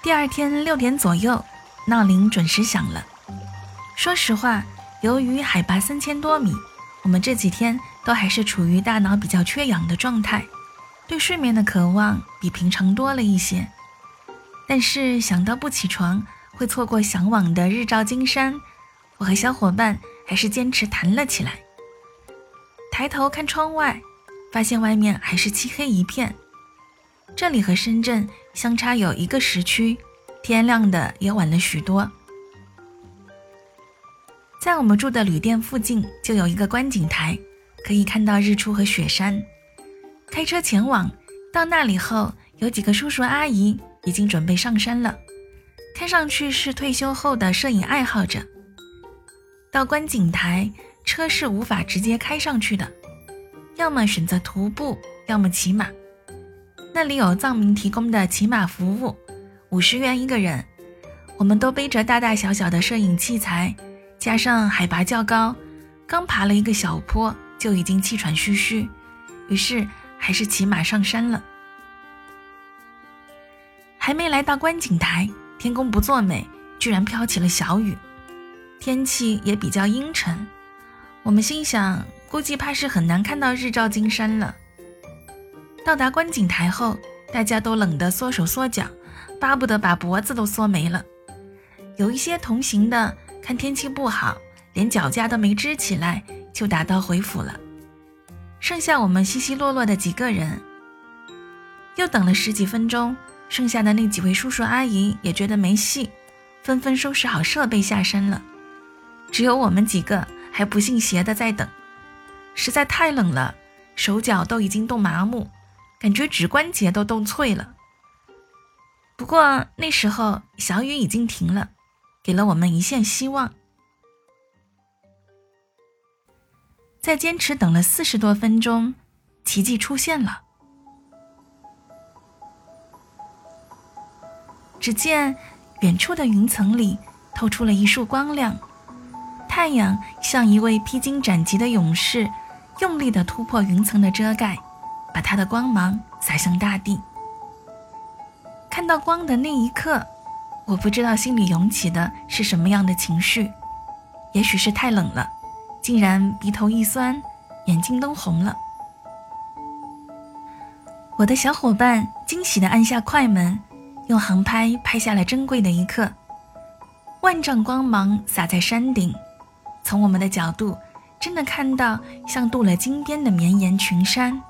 第二天六点左右，闹铃准时响了。说实话，由于海拔三千多米，我们这几天都还是处于大脑比较缺氧的状态，对睡眠的渴望比平常多了一些。但是想到不起床会错过向往的日照金山，我和小伙伴还是坚持弹了起来。抬头看窗外，发现外面还是漆黑一片。这里和深圳相差有一个时区，天亮的也晚了许多。在我们住的旅店附近就有一个观景台，可以看到日出和雪山。开车前往，到那里后，有几个叔叔阿姨已经准备上山了，看上去是退休后的摄影爱好者。到观景台，车是无法直接开上去的，要么选择徒步，要么骑马。那里有藏民提供的骑马服务，五十元一个人。我们都背着大大小小的摄影器材，加上海拔较高，刚爬了一个小坡就已经气喘吁吁，于是还是骑马上山了。还没来到观景台，天公不作美，居然飘起了小雨，天气也比较阴沉。我们心想，估计怕是很难看到日照金山了。到达观景台后，大家都冷得缩手缩脚，巴不得把脖子都缩没了。有一些同行的看天气不好，连脚架都没支起来，就打道回府了。剩下我们稀稀落落的几个人，又等了十几分钟，剩下的那几位叔叔阿姨也觉得没戏，纷纷收拾好设备下山了。只有我们几个还不信邪的在等，实在太冷了，手脚都已经冻麻木。感觉指关节都冻脆了。不过那时候小雨已经停了，给了我们一线希望。在坚持等了四十多分钟，奇迹出现了。只见远处的云层里透出了一束光亮，太阳像一位披荆斩棘的勇士，用力地突破云层的遮盖。把它的光芒洒向大地。看到光的那一刻，我不知道心里涌起的是什么样的情绪，也许是太冷了，竟然鼻头一酸，眼睛都红了。我的小伙伴惊喜地按下快门，用航拍拍下了珍贵的一刻。万丈光芒洒在山顶，从我们的角度，真的看到像镀了金边的绵延群山。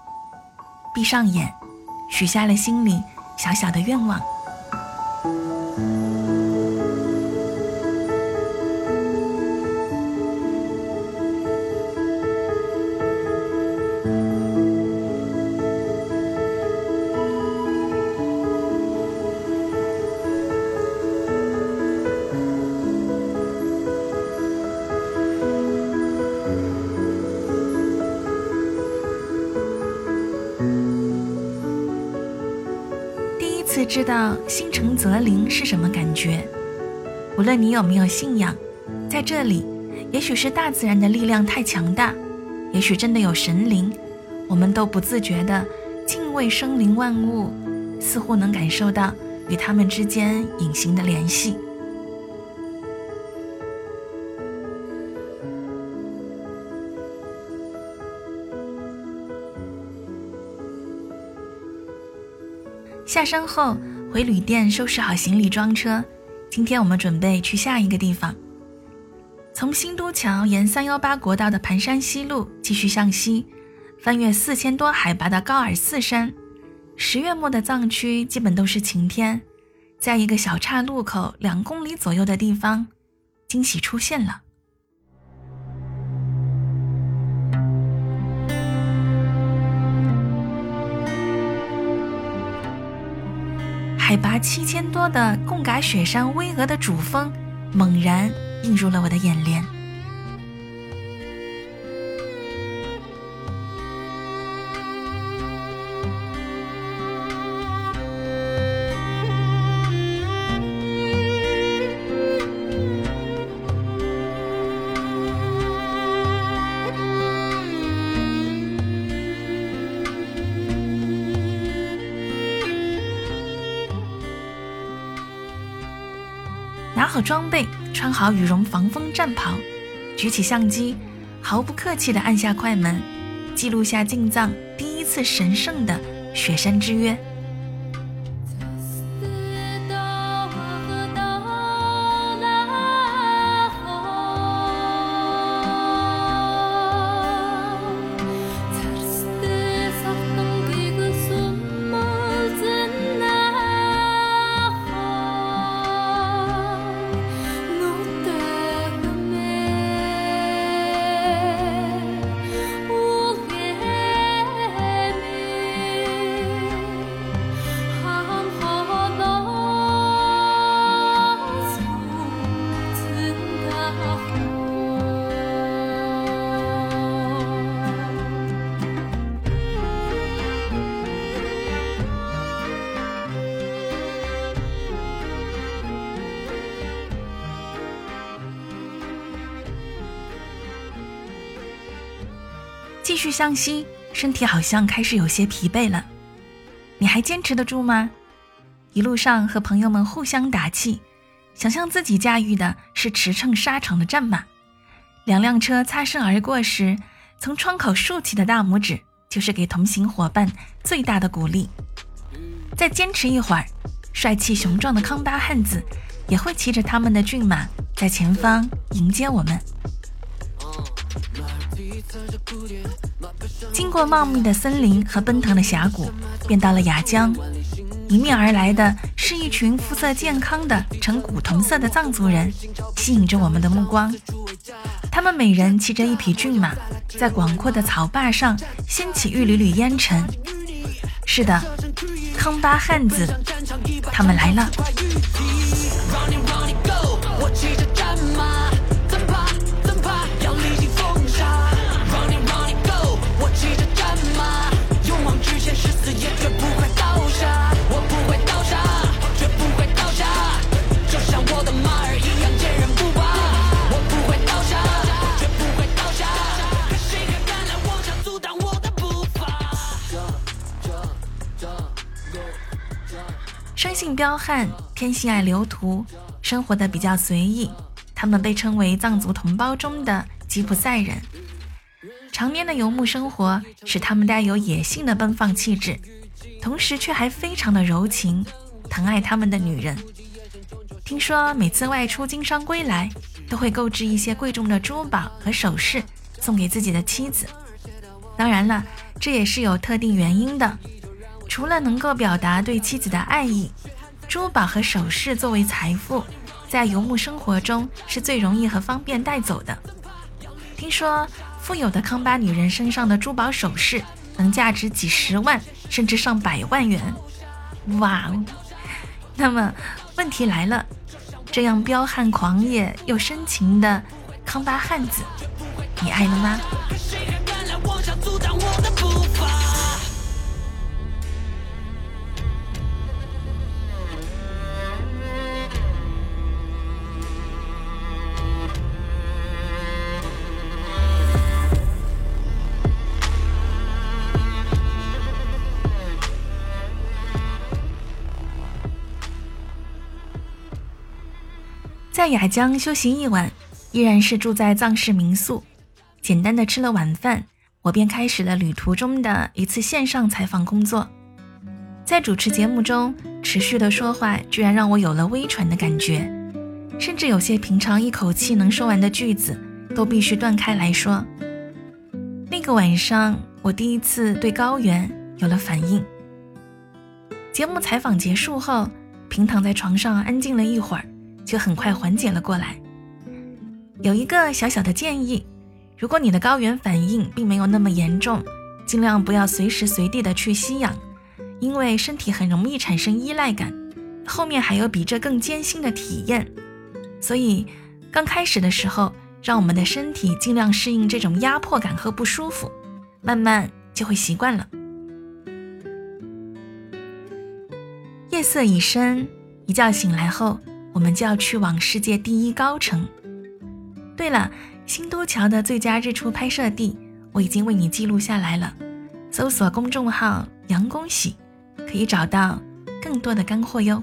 闭上眼，许下了心里小小的愿望。知道心诚则灵是什么感觉？无论你有没有信仰，在这里，也许是大自然的力量太强大，也许真的有神灵，我们都不自觉的敬畏生灵万物，似乎能感受到与他们之间隐形的联系。下山后回旅店收拾好行李装车，今天我们准备去下一个地方。从新都桥沿三幺八国道的盘山西路继续向西，翻越四千多海拔的高尔寺山。十月末的藏区基本都是晴天，在一个小岔路口两公里左右的地方，惊喜出现了。海拔七千多的贡嘎雪山巍峨的主峰，猛然映入了我的眼帘。拿好装备，穿好羽绒防风战袍，举起相机，毫不客气地按下快门，记录下进藏第一次神圣的雪山之约。继续向西，身体好像开始有些疲惫了。你还坚持得住吗？一路上和朋友们互相打气，想象自己驾驭的是驰骋沙场的战马。两辆车擦身而过时，从窗口竖起的大拇指就是给同行伙伴最大的鼓励。再坚持一会儿，帅气雄壮的康巴汉子也会骑着他们的骏马在前方迎接我们。经过茂密的森林和奔腾的峡谷，便到了雅江。迎面而来的是一群肤色健康的呈古铜色的藏族人，吸引着我们的目光。他们每人骑着一匹骏马，在广阔的草坝上掀起一缕缕烟尘。是的，康巴汉子，他们来了。彪悍，天性爱留图，生活的比较随意。他们被称为藏族同胞中的吉普赛人。常年的游牧生活使他们带有野性的奔放气质，同时却还非常的柔情，疼爱他们的女人。听说每次外出经商归来，都会购置一些贵重的珠宝和首饰送给自己的妻子。当然了，这也是有特定原因的。除了能够表达对妻子的爱意，珠宝和首饰作为财富，在游牧生活中是最容易和方便带走的。听说富有的康巴女人身上的珠宝首饰能价值几十万甚至上百万元，哇哦！那么问题来了，这样彪悍狂野又深情的康巴汉子，你爱了吗？在雅江休息一晚，依然是住在藏式民宿。简单的吃了晚饭，我便开始了旅途中的一次线上采访工作。在主持节目中，持续的说话居然让我有了微喘的感觉，甚至有些平常一口气能说完的句子，都必须断开来说。那个晚上，我第一次对高原有了反应。节目采访结束后，平躺在床上安静了一会儿。就很快缓解了过来。有一个小小的建议：如果你的高原反应并没有那么严重，尽量不要随时随地的去吸氧，因为身体很容易产生依赖感。后面还有比这更艰辛的体验，所以刚开始的时候，让我们的身体尽量适应这种压迫感和不舒服，慢慢就会习惯了。夜色已深，一觉醒来后。我们就要去往世界第一高城。对了，新都桥的最佳日出拍摄地，我已经为你记录下来了。搜索公众号“杨恭喜”，可以找到更多的干货哟。